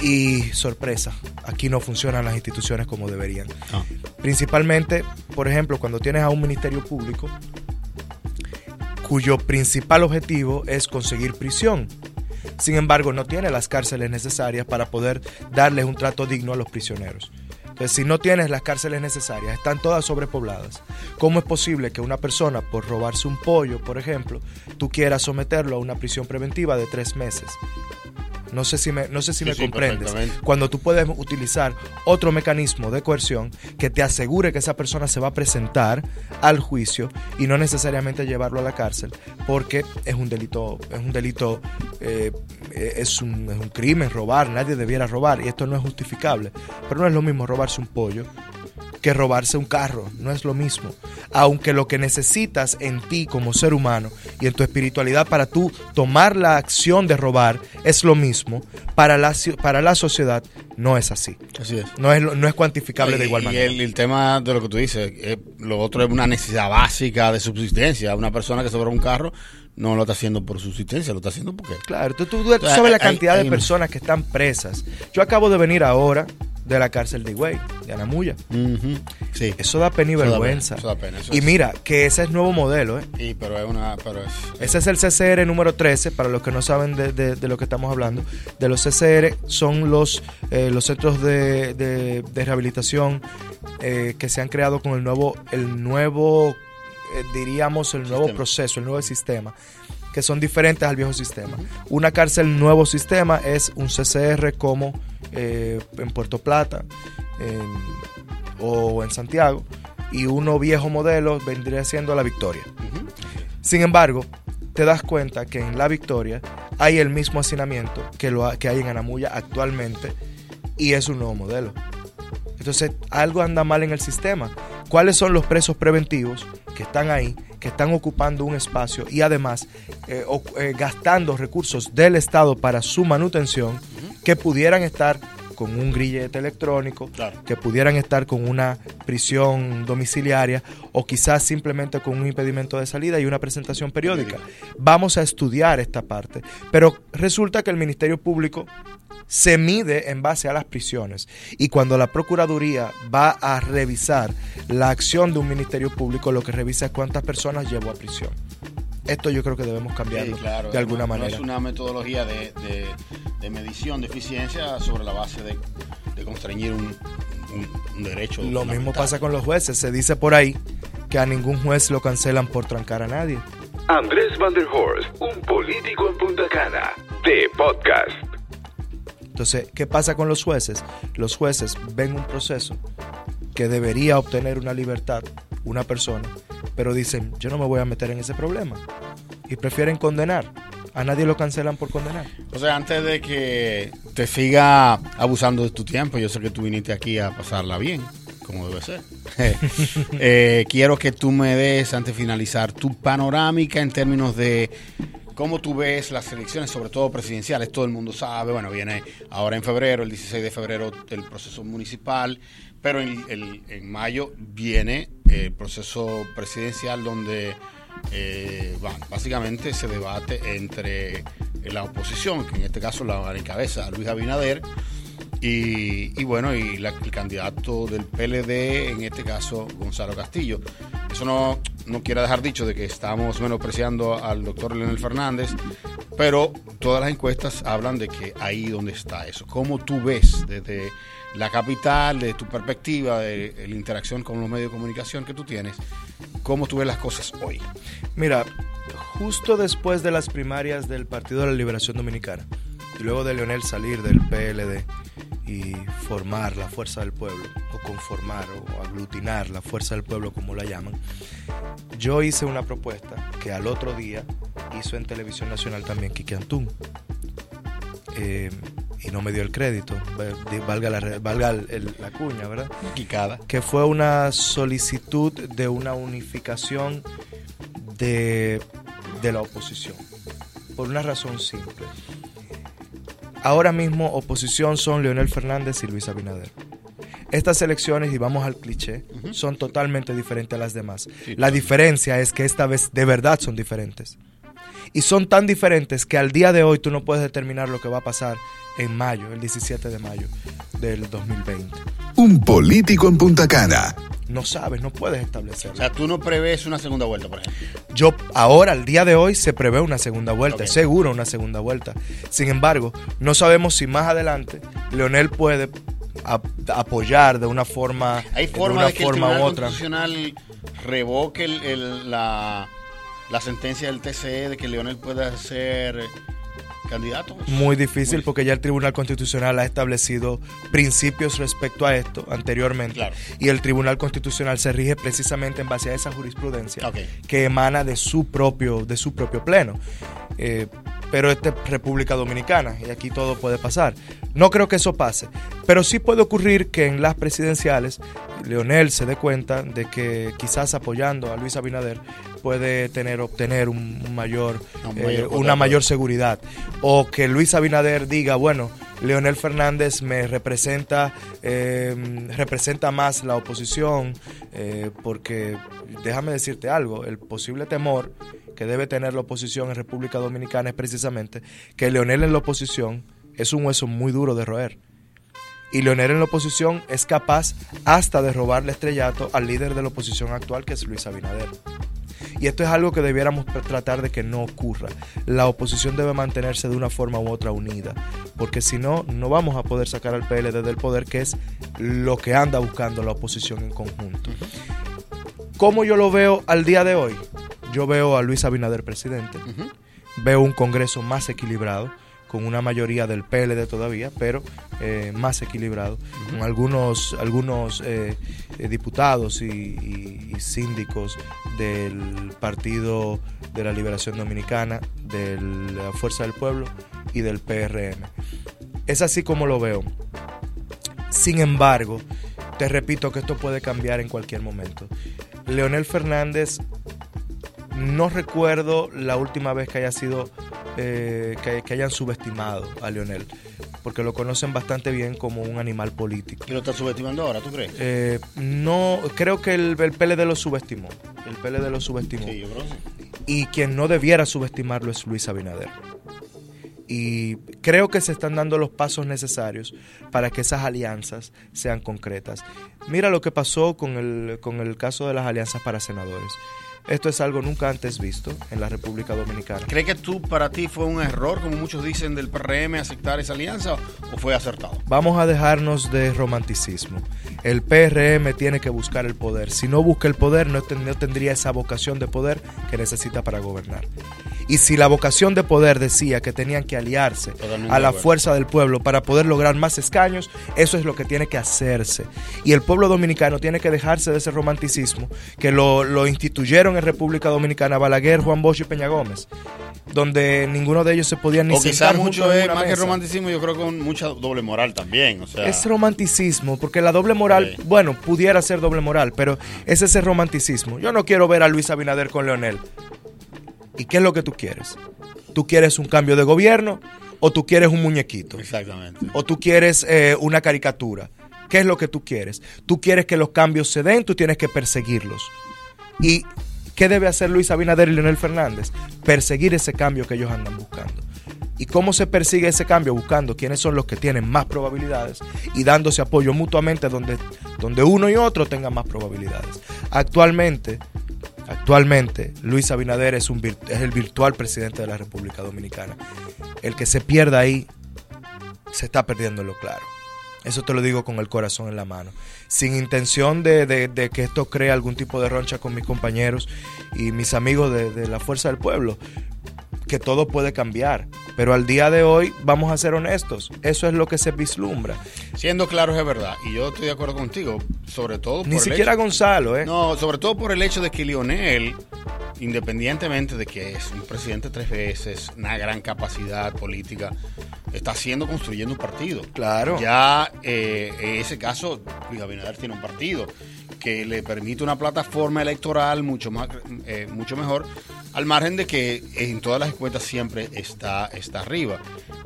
A: Y sorpresa, aquí no funcionan las instituciones como deberían. Ah. Principalmente, por ejemplo, cuando tienes a un ministerio público cuyo principal objetivo es conseguir prisión. Sin embargo, no tiene las cárceles necesarias para poder darles un trato digno a los prisioneros. Entonces, si no tienes las cárceles necesarias, están todas sobrepobladas. ¿Cómo es posible que una persona, por robarse un pollo, por ejemplo, tú quieras someterlo a una prisión preventiva de tres meses? No sé si me, no sé si me comprendes. Cuando tú puedes utilizar otro mecanismo de coerción que te asegure que esa persona se va a presentar al juicio y no necesariamente llevarlo a la cárcel, porque es un delito, es un delito, eh, es, un, es un crimen robar, nadie debiera robar y esto no es justificable. Pero no es lo mismo robarse un pollo que robarse un carro, no es lo mismo. Aunque lo que necesitas en ti como ser humano y en tu espiritualidad para tú tomar la acción de robar es lo mismo, para la, para la sociedad no es así.
B: Así es.
A: No es, no es cuantificable de igual manera.
B: Y el, tema de lo que tú dices, eh, lo otro es una necesidad básica de subsistencia. Una persona que se roba un carro no lo está haciendo por subsistencia, lo está haciendo porque...
A: Claro, tú, sabes la cantidad de personas que están presas. Yo acabo de venir ahora de la cárcel de Higüey, de Anamuya. sí. Eso da pena y vergüenza. y mira, que ese es nuevo modelo. ¿eh?
B: Sí, pero es una...
A: ese es el CCR número 13, para los que no saben de, lo que estamos hablando. De los CCR son los, eh, los centros de, rehabilitación eh, que se han creado con el nuevo, el nuevo eh, diríamos, el nuevo proceso, el nuevo sistema que son diferentes al viejo sistema. Una cárcel nuevo sistema es un CCR como eh, en Puerto Plata o en Santiago y uno viejo modelo vendría siendo la Victoria. Sin embargo, te das cuenta que en la Victoria hay el mismo hacinamiento que, lo, que hay en Anamuya actualmente y es un nuevo modelo. Entonces, algo anda mal en el sistema. ¿Cuáles son los presos preventivos que están ahí, que están ocupando un espacio y además eh, eh, gastando recursos del Estado para su manutención que pudieran estar con un grillete electrónico, que pudieran estar con una prisión domiciliaria o quizás simplemente con un impedimento de salida y una presentación periódica. Vamos a estudiar esta parte, pero resulta que el Ministerio Público se mide en base a las prisiones. Y cuando la Procuraduría va a revisar la acción de un Ministerio Público, lo que revisa es cuántas personas llevó a prisión. Esto yo creo que debemos cambiarlo de alguna manera.
B: es una metodología de, medición de eficiencia sobre la base de, constreñir un, derecho.
A: Lo mismo pasa con los jueces. Se dice por ahí que a ningún juez lo cancelan por trancar a nadie.
C: Andrés Van der Horst, un político en Punta Cana, de podcast.
A: Entonces, ¿qué pasa con los jueces? Los jueces ven un proceso que debería obtener una libertad una persona, pero dicen, yo no me voy a meter en ese problema. Y prefieren condenar. A nadie lo cancelan por condenar.
B: O sea, antes de que te siga abusando de tu tiempo, yo sé que tú viniste aquí a pasarla bien, como debe ser. Eh, quiero que tú me des, antes de finalizar, tu panorámica en términos de ¿Cómo tú ves las elecciones, sobre todo presidenciales? Todo el mundo sabe, bueno, viene ahora en febrero, el 16 de febrero, el proceso municipal, pero en, mayo viene el proceso presidencial donde eh, básicamente se debate entre la oposición, que en este caso la encabeza Luis Abinader, y, bueno, y el candidato del PLD, en este caso Gonzalo Castillo. Eso no, no quiere dejar dicho de que estamos menospreciando al doctor Leonel Fernández, pero todas las encuestas hablan de que ahí donde está eso. ¿Cómo tú ves desde la capital, de tu perspectiva, de la interacción con los medios de comunicación que tú tienes, cómo tú ves las cosas hoy?
A: Mira, justo después de las primarias del Partido de la Liberación Dominicana, y luego de Leonel salir del PLD, y formar la fuerza del pueblo, o conformar o aglutinar la fuerza del pueblo como la llaman, yo hice una propuesta que al otro día hizo en Televisión Nacional también Kiki Antún. Eh, y no me dio el crédito, valga la, valga la cuña, ¿verdad?
B: Quicada.
A: Que fue una solicitud de una unificación de, de la oposición, por una razón simple Ahora mismo oposición son Leonel Fernández y Luis Abinader. Estas elecciones, y vamos al cliché, son totalmente diferentes a las demás. la diferencia es que esta vez de verdad son diferentes. Y son tan diferentes que al día de hoy tú no puedes determinar lo que va a pasar en mayo, el 17 de mayo del 2020.
C: Un político en Punta Cana
A: no sabes, no puedes establecerlo.
B: O sea, tú no prevés una segunda vuelta, por ejemplo.
A: Yo, ahora, al día de hoy, se prevé una segunda vuelta, seguro una segunda vuelta. Sin embargo, no sabemos si más adelante Leonel puede apoyar de una forma,
B: ¿Hay forma de, que el Tribunal Constitucional revoque la, la sentencia del TCE de que Leonel pueda ser candidato?
A: Muy difícil porque ya el Tribunal Constitucional ha establecido principios respecto a esto anteriormente y el Tribunal Constitucional se rige precisamente en base a esa jurisprudencia que emana de su propio de su propio pleno. Eh, pero esta es República Dominicana y aquí todo puede pasar. No creo que eso pase, pero sí puede ocurrir que en las presidenciales Leonel se dé cuenta de que quizás apoyando a Luis Abinader puede tener obtener un mayor, eh, una mayor seguridad o que Luis Abinader diga bueno Leonel Fernández me representa eh, representa más la oposición eh, porque déjame decirte algo el posible temor que debe tener la oposición en República Dominicana es precisamente que Leonel en la oposición es un hueso muy duro de roer. Y Leonel en la oposición es capaz hasta de robarle estrellato al líder de la oposición actual, que es Luis Abinader. Y esto es algo que debiéramos tratar de que no ocurra. La oposición debe mantenerse de una forma u otra unida, porque si no, no vamos a poder sacar al PLD del poder, que es lo que anda buscando la oposición en conjunto. ¿Cómo yo lo veo al día de hoy? Yo veo a Luis Abinader presidente, veo un Congreso más equilibrado, con una mayoría del PLD todavía, pero eh, más equilibrado, con algunos, algunos eh, eh, diputados y, y, síndicos del Partido de la Liberación Dominicana, de la Fuerza del Pueblo y del PRM. Es así como lo veo. Sin embargo, te repito que esto puede cambiar en cualquier momento. Leonel Fernández no recuerdo la última vez que haya sido eh, que, hayan subestimado a Lionel, porque lo conocen bastante bien como un animal político.
B: ¿Y lo está subestimando ahora, tú crees?
A: Eh, no, creo que el, el, PLD lo subestimó. El PLD lo subestimó.
B: Sí, yo creo
A: Y quien no debiera subestimarlo es Luis Abinader. Y creo que se están dando los pasos necesarios para que esas alianzas sean concretas. Mira lo que pasó con el, con el caso de las alianzas para senadores. Esto es algo nunca antes visto en la República Dominicana.
B: ¿Cree que tú para ti fue un error, como muchos dicen, del PRM aceptar esa alianza o fue acertado?
A: Vamos a dejarnos de romanticismo. El PRM tiene que buscar el poder. Si no busca el poder, no, tendría esa vocación de poder que necesita para gobernar. Y si la vocación de poder decía que tenían que aliarse a la fuerza del pueblo para poder lograr más escaños, eso es lo que tiene que hacerse. Y el pueblo dominicano tiene que dejarse de ese romanticismo que lo, lo instituyeron en República Dominicana Balaguer, Juan Bosch y Peña Gómez, donde ninguno de ellos se podía ni
B: o quizás mucho es más que romanticismo, yo creo que con mucha doble moral también. O sea.
A: Es romanticismo, porque la doble moral, bueno, pudiera ser doble moral, pero es ese romanticismo. Yo no quiero ver a Luis Abinader con Leonel. ¿Y qué es lo que tú quieres? ¿Tú quieres un cambio de gobierno o tú quieres un muñequito?
B: Exactamente.
A: O tú quieres eh, una caricatura. ¿Qué es lo que tú quieres? Tú quieres que los cambios se den, tú tienes que perseguirlos. Y ¿Qué debe hacer Luis Abinader y Leonel Fernández? Perseguir ese cambio que ellos andan buscando. ¿Y cómo se persigue ese cambio? Buscando quiénes son los que tienen más probabilidades y dándose apoyo mutuamente donde, donde uno y otro tengan más probabilidades. Actualmente, actualmente Luis Abinader es, un, es el virtual presidente de la República Dominicana. El que se pierda ahí se está perdiendo lo claro. Eso te lo digo con el corazón en la mano. Sin intención de, que esto cree algún tipo de roncha con mis compañeros y mis amigos de, la Fuerza del Pueblo. Que todo puede cambiar. Pero al día de hoy, vamos a ser honestos, eso es lo que se vislumbra.
B: Siendo claro, es verdad. Y yo estoy de acuerdo contigo. Sobre todo por
A: Ni siquiera Gonzalo, ¿eh?
B: No, sobre todo por el hecho de que Lionel independientemente de que es un presidente tres veces, una gran capacidad política, está haciendo, construyendo un partido.
A: Claro.
B: Ya eh, en ese caso, Luis Abinader tiene un partido que le permite una plataforma electoral mucho, más, eh, mucho mejor, al margen de que en todas las encuestas siempre está, está arriba.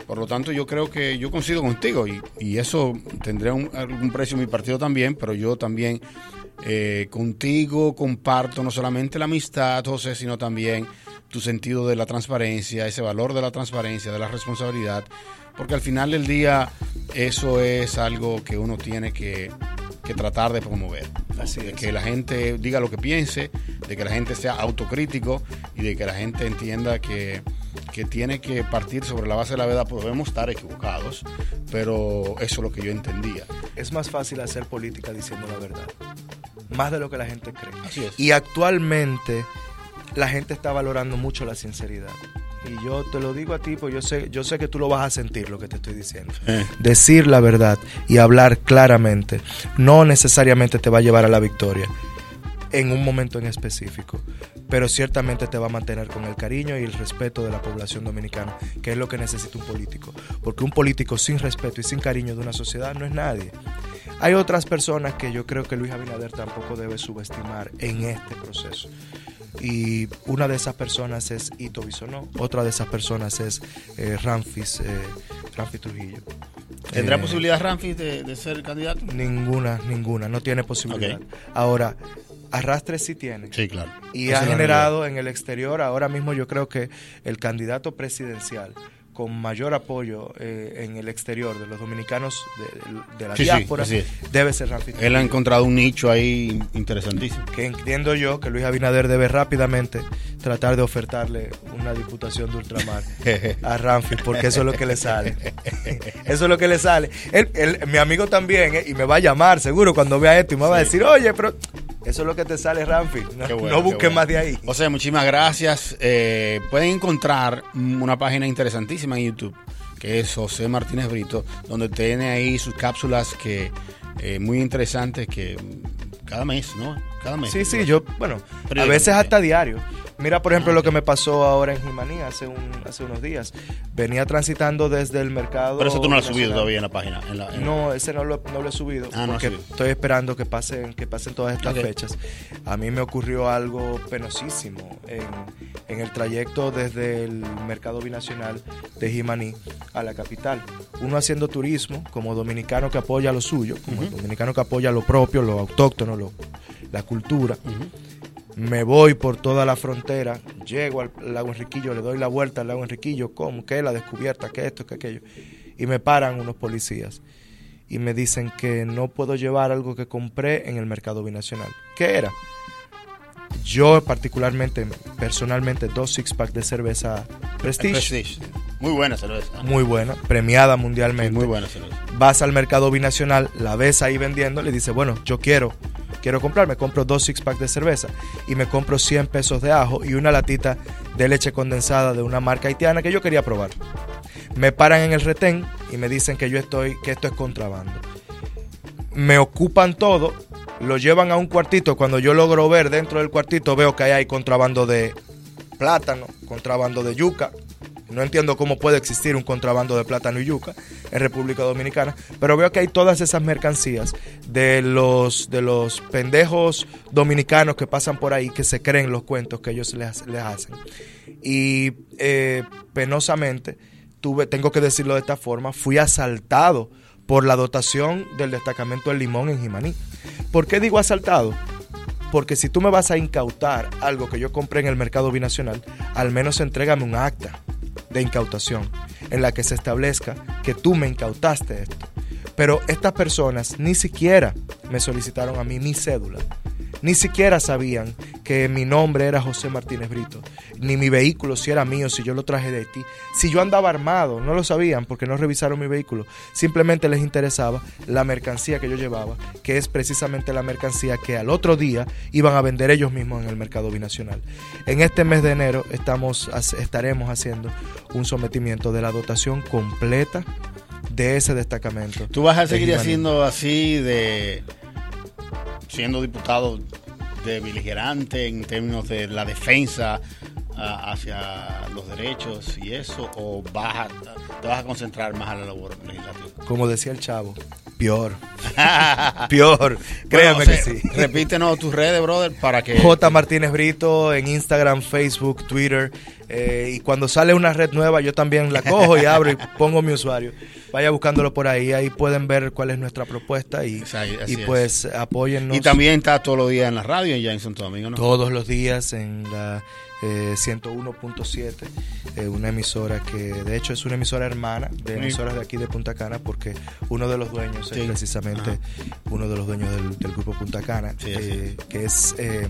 B: Por lo tanto, yo creo que yo coincido contigo y, eso tendría un, precio en mi partido también, pero yo también eh, contigo comparto no solamente la amistad, José, sino también tu sentido de la transparencia, ese valor de la transparencia, de la responsabilidad, porque al final del día eso es algo que uno tiene que, tratar de promover. Así de que la gente diga lo que piense, de que la gente sea autocrítico y de que la gente entienda que, que tiene que partir sobre la base de la verdad, podemos estar equivocados, pero eso es lo que yo entendía.
A: Es más fácil hacer política diciendo la verdad, más de lo que la gente cree.
B: Así es.
A: Y actualmente la gente está valorando mucho la sinceridad. Y yo te lo digo a ti, pues yo sé, yo sé que tú lo vas a sentir lo que te estoy diciendo.
B: Eh.
A: Decir la verdad y hablar claramente no necesariamente te va a llevar a la victoria en un momento en específico, pero ciertamente te va a mantener con el cariño y el respeto de la población dominicana, que es lo que necesita un político, porque un político sin respeto y sin cariño de una sociedad no es nadie. Hay otras personas que yo creo que Luis Abinader tampoco debe subestimar en este proceso. Y una de esas personas es Ito Bisonó, otra de esas personas es eh, Ramfis, eh, Ramfis Trujillo.
B: ¿Tendrá
A: Eh,
B: posibilidad Ramfis de, de ser candidato?
A: Ninguna, ninguna, no tiene posibilidad. Ahora, arrastre sí tiene.
B: Sí, claro.
A: Y ha generado en el exterior, ahora mismo yo creo que el candidato presidencial con mayor apoyo eh, en el exterior de los dominicanos de, de la
B: Sí,
A: diáspora debe ser Ramfis.
B: Él ha encontrado un nicho ahí interesantísimo.
A: que entiendo yo que Luis Abinader debe rápidamente tratar de ofertarle una diputación de ultramar a Ramfis, porque eso es lo que le sale. Eso es lo que le sale. Él- él- mi amigo también, eh, y me va a llamar seguro cuando vea esto y me va a decir, oye, pero eso es lo que te sale, Ramfis. No,
B: bueno,
A: busques
B: bueno.
A: más de ahí.
B: O sea, muchísimas gracias. Eh, pueden encontrar una página interesantísima en YouTube, que es José Martínez Brito, donde tiene ahí sus cápsulas que eh, muy interesantes que cada mes, ¿no? Cada mes.
A: Sí, sí, yo, bueno, a veces hasta diario. Mira, por ejemplo,
B: Ah,
A: lo que me pasó ahora en Jimaní hace, un, hace unos días. Venía transitando desde el mercado.
B: Pero eso tú no lo has subido todavía en la página. en la- en-
A: No, ese no lo, no lo he subido
B: Ah, no
A: porque
B: subido.
A: estoy esperando que pasen, que pasen todas estas
B: Ok.
A: fechas. A mí me ocurrió algo penosísimo en, en el trayecto desde el mercado binacional de Jimaní a la capital. Uno haciendo turismo como dominicano que apoya lo suyo, como el dominicano que apoya lo propio, lo autóctono, lo- la cultura.
B: Ujú.
A: Me voy por toda la frontera, llego al lago Enriquillo, le doy la vuelta al lago Enriquillo, ¿cómo? ¿Qué? La descubierta, ¿qué esto, qué aquello? Y me paran unos policías y me dicen que no puedo llevar algo que compré en el mercado binacional. ¿Qué era? Yo particularmente, personalmente, dos six pack de cerveza Prestige,
B: Prestige. Muy buena cerveza.
A: muy buena, premiada
B: Sí,
A: mundialmente
B: muy buena cerveza.
A: vas al mercado binacional, la ves ahí vendiendo, le dices, bueno, yo quiero, quiero comprar, me compro dos six pack de cerveza y me compro 100 pesos de ajo y una latita de leche condensada de una marca haitiana que yo quería probar. Me paran en el retén y me dicen que yo estoy, que esto es contrabando. Me ocupan todo, lo llevan a un cuartito. Cuando yo logro ver dentro del cuartito, veo que ahí hay contrabando de plátano, contrabando de yuca. No entiendo cómo puede existir un contrabando de plátano y yuca en República Dominicana, pero veo que hay todas esas mercancías de los de los pendejos dominicanos que pasan por ahí que se creen los cuentos que ellos les, les hacen. Y eh, penosamente, tuve, tengo que decirlo de esta forma, fui asaltado por la dotación del destacamento del Limón en Jimaní. ¿Por qué digo asaltado? Porque si tú me vas a incautar algo que yo compré en el mercado binacional, al menos entrégame un acta de incautación en la que se establezca que tú me incautaste esto. Pero estas personas ni siquiera me solicitaron a mí mi cédula. Ni siquiera sabían que mi nombre era José Martínez Brito, ni mi vehículo si era mío, si yo lo traje de Haití. Si yo andaba armado, no lo sabían porque no revisaron mi vehículo. Simplemente les interesaba la mercancía que yo llevaba, que es precisamente la mercancía que al otro día iban a vender ellos mismos en el mercado binacional. En este mes de enero estamos, estaremos haciendo un sometimiento de la dotación completa de ese destacamento.
B: ¿Tú vas a seguir haciendo así de siendo diputado de beligerante en términos de la defensa ah, hacia los derechos y eso o vas a, te vas a concentrar más a la labor legislativa?
A: Como decía el chavo, peor. Peor. Créeme
B: Bueno, o sea,
A: que sí.
B: Repítenos tus redes, brother, para que
A: J. Martínez Brito en Instagram, Facebook, Twitter. eh, y cuando sale una red nueva, yo también la cojo y abro y pongo mi usuario. Vaya buscándolo por ahí. Ahí pueden ver cuál es nuestra propuesta y, y
B: es.
A: pues apóyennos
B: y también está todos los días en la radio en Santo Domingo, ¿no?
A: todos los días en la eh, 101.7, eh, una emisora que de hecho es una emisora hermana de emisoras de aquí de Punta Cana porque uno de los dueños
B: Sí.
A: es precisamente
B: Ajá.
A: uno de los dueños del, del grupo Punta Cana,
B: Sí,
A: eh, que es eh,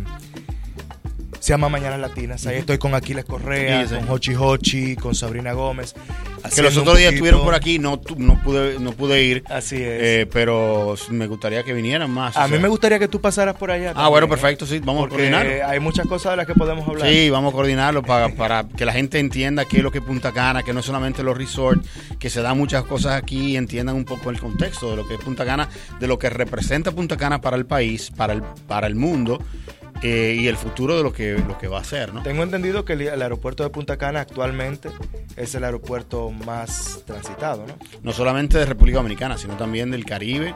A: se llama Mañanas Latinas. Ahí estoy con Aquiles Correa, con Hochi Hochi, con Sabrina Gómez.
B: Que los otros días estuvieron por aquí, no, no, pude, no pude ir.
A: Así es.
B: Eh, pero me gustaría que vinieran más.
A: A mí me gustaría que tú pasaras por allá.
B: Ah, bueno, perfecto, sí, vamos a coordinarlo.
A: Hay muchas cosas de las que podemos hablar.
B: Sí, vamos a coordinarlo para, para que la gente entienda qué es lo que es Punta Cana, que no solamente los resorts, que se dan muchas cosas aquí y entiendan un poco el contexto de lo que es Punta Cana, de lo que representa Punta Cana para el país, para el, para el mundo eh, y el futuro de lo que, lo que va a ser. ¿no?
A: Tengo entendido que el, aeropuerto de Punta Cana actualmente es el aeropuerto más transitado, ¿no?
B: No solamente de República Dominicana, sino también del Caribe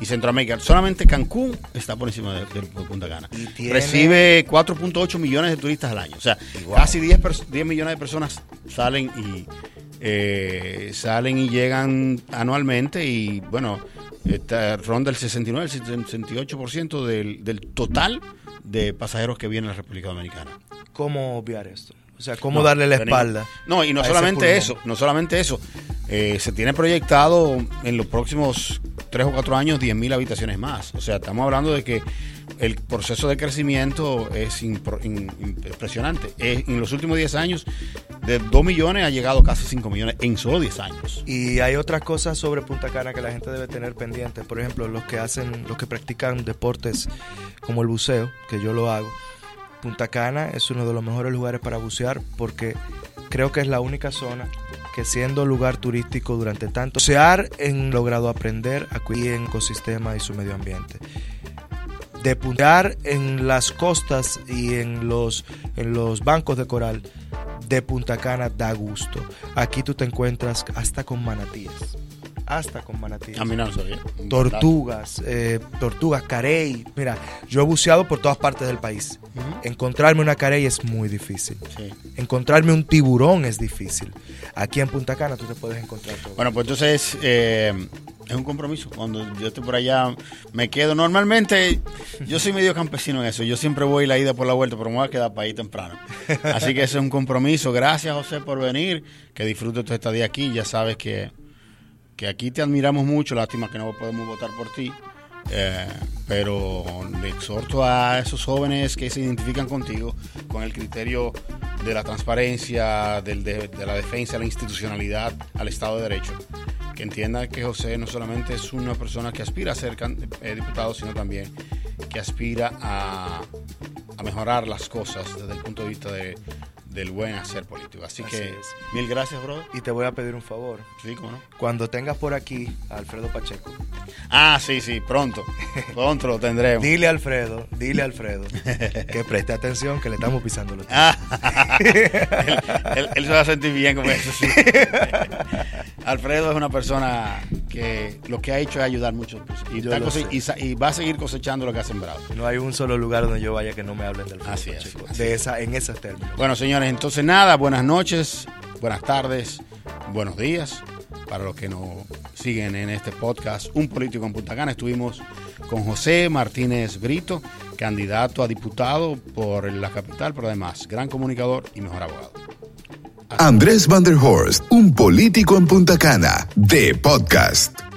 B: y Centroamérica. Solamente Cancún está por encima de, Punta Cana. Recibe 4.8 millones de turistas al año. O sea, casi 10, 10 millones de personas salen y eh, salen y llegan anualmente y bueno, ronda el 69, el 68% del, del total de pasajeros que vienen a la República Dominicana.
A: ¿Cómo obviar esto? O sea, ¿cómo darle la espalda?
B: No, y no solamente eso, no solamente eso. Eh, se tiene proyectado en los próximos tres o cuatro años 10.000 habitaciones más. O sea, estamos hablando de que el proceso de crecimiento es impresionante. en los últimos 10 años, de 2 millones ha llegado casi 5 millones en solo 10 años.
A: Y hay otras cosas sobre Punta Cana que la gente debe tener pendiente. Por ejemplo, los que hacen, los que practican deportes como el buceo, que yo lo hago. Punta Cana es uno de los mejores lugares para bucear porque creo que es la única zona que siendo lugar turístico durante tanto bucear han logrado aprender a cuidar el ecosistema y su medio ambiente de puntear en las costas y en los, en los bancos de coral de Punta Cana da gusto. Aquí tú te encuentras hasta con manatíes. Hasta con manatíes. Tortugas, eh, tortugas, carey. Mira, yo he buceado por todas partes del país. Encontrarme una carey es muy difícil. Encontrarme un tiburón es difícil. Aquí en Punta Cana tú te puedes encontrar todo.
B: Bueno, pues entonces eh, es un compromiso. Cuando yo estoy por allá, me quedo. Normalmente, yo soy medio campesino en eso. Yo siempre voy la ida por la vuelta, pero me voy a quedar para ahí temprano. Así que ese es un compromiso. Gracias, José, por venir. Que disfrutes tu estadía aquí. Ya sabes que, que aquí te admiramos mucho. Lástima que no podemos votar por ti. Eh, pero le exhorto a esos jóvenes que se identifican contigo con el criterio de la transparencia, de, la defensa de la institucionalidad, al Estado de Derecho que entienda que José no solamente es una persona que aspira a ser eh, diputado, sino también que aspira a, a mejorar las cosas desde el punto de vista de, del buen hacer político. Así, que mil gracias, brother.
A: Y te voy a pedir un favor.
B: Sí, cómo no.
A: Cuando tengas por aquí a Alfredo Pacheco.
B: Ah, sí, sí, pronto. Pronto lo tendremos.
A: dile a Alfredo, dile a Alfredo que preste atención que le estamos pisando los
B: ah, él, se va a sentir bien con eso, sí. Alfredo es una persona que lo que ha hecho es ayudar mucho y, y, va a seguir cosechando lo que ha sembrado.
A: No hay un solo lugar donde yo vaya que no me hablen del Alfredo
B: así
A: Pacheco. de esa, en esos términos.
B: Bueno, entonces nada, buenas noches, buenas tardes, buenos días. Para los que nos siguen en este podcast, Un Político en Punta Cana, estuvimos con José Martínez Brito, candidato a diputado por la capital, pero además gran comunicador y mejor abogado.
C: Andrés Van der Horst, Un Político en Punta Cana, de podcast.